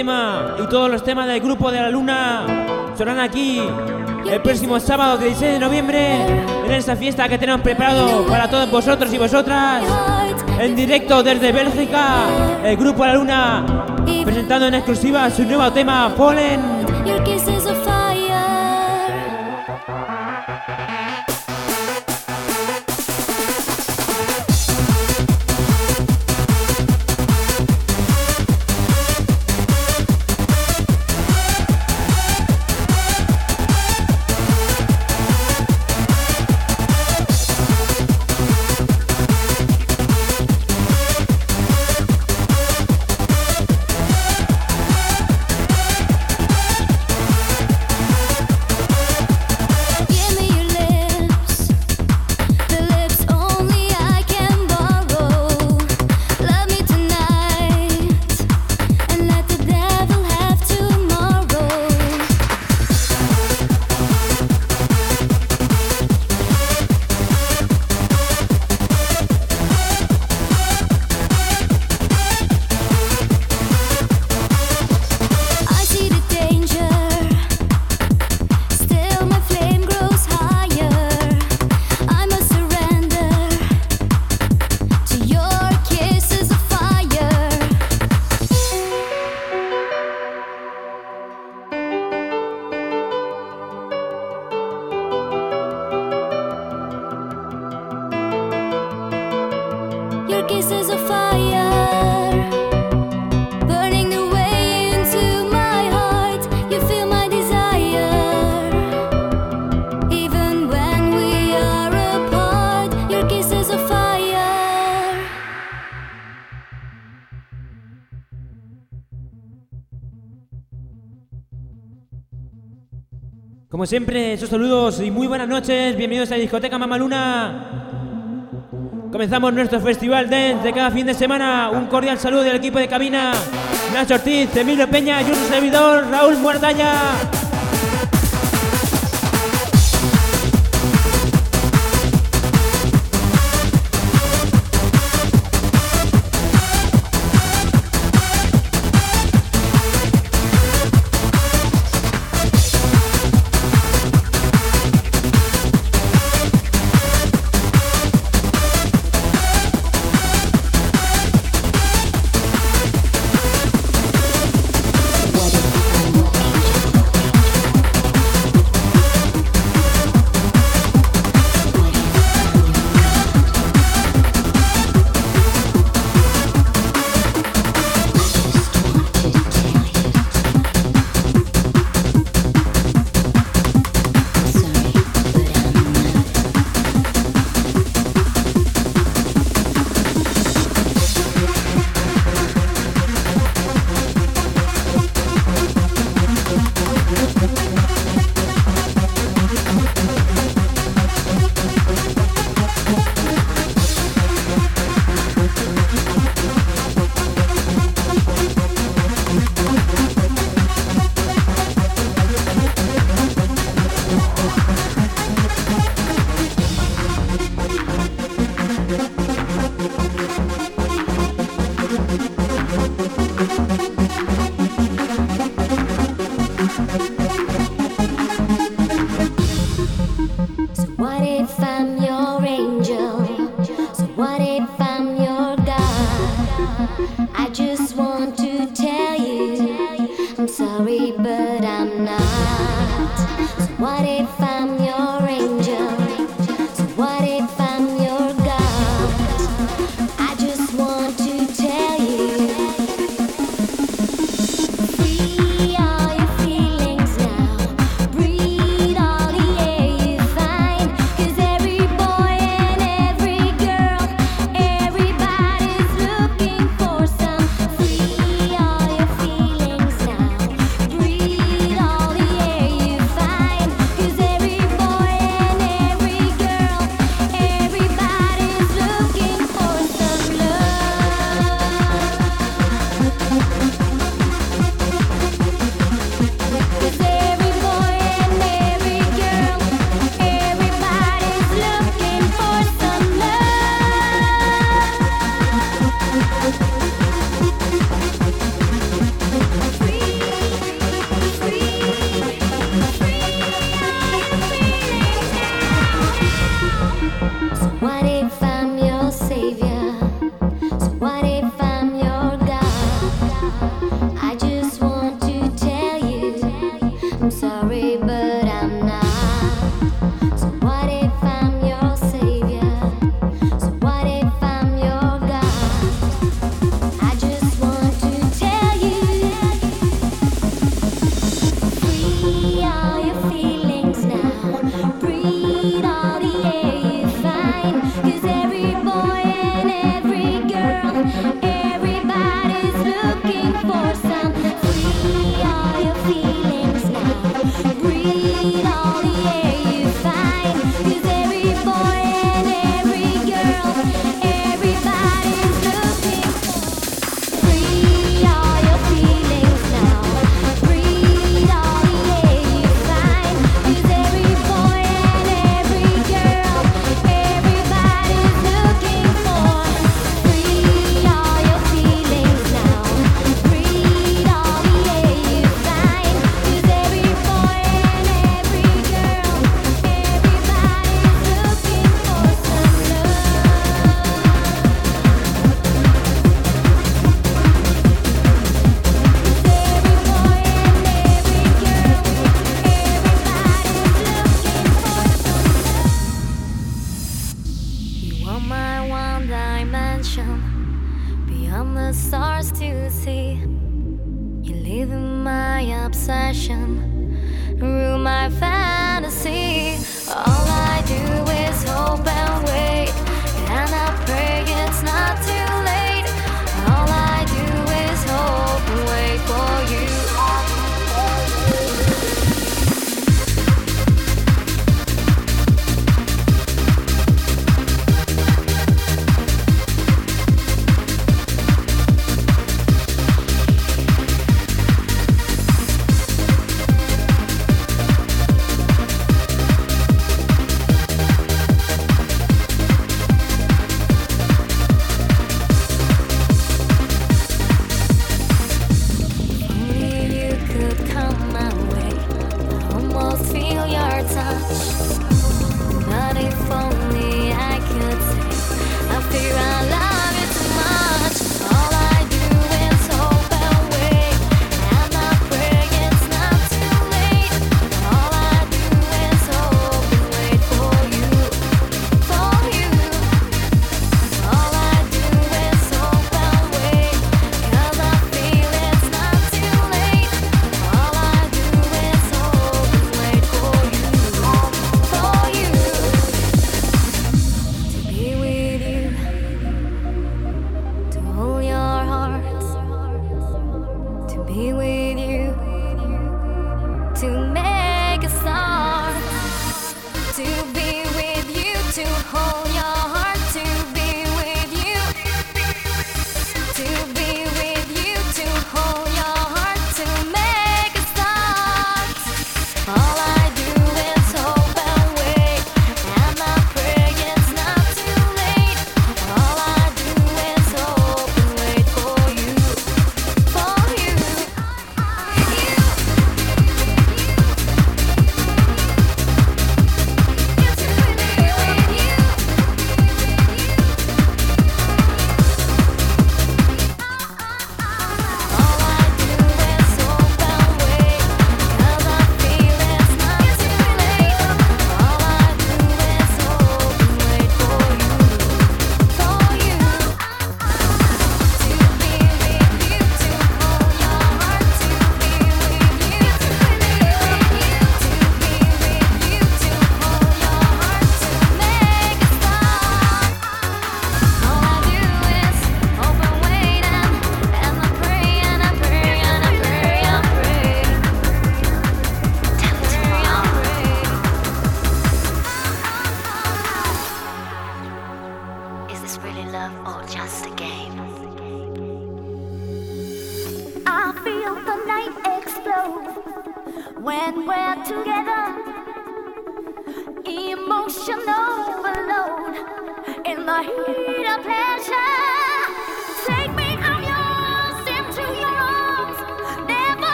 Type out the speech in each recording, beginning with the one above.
y todos los temas del grupo de la luna sonarán aquí el próximo sábado 16 de noviembre en esta fiesta que tenemos preparado para todos vosotros y vosotras. En directo desde Bélgica, el grupo de la luna presentando en exclusiva su nuevo tema, Pollen. Como siempre, esos saludos y muy buenas noches. Bienvenidos a la discoteca Mamaluna. Comenzamos nuestro festival dance de cada fin de semana. Un cordial saludo del equipo de cabina. Nacho Ortiz, Emilio Peña y un servidor, Raúl Muerdaña. Through rule my fantasy. All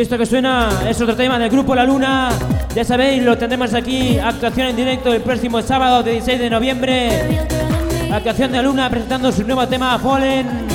Esto que suena es otro tema del grupo La Luna. Ya sabéis, lo tendremos aquí, actuación en directo el próximo sábado 16 de noviembre. Actuación de La Luna presentando su nuevo tema Fallen.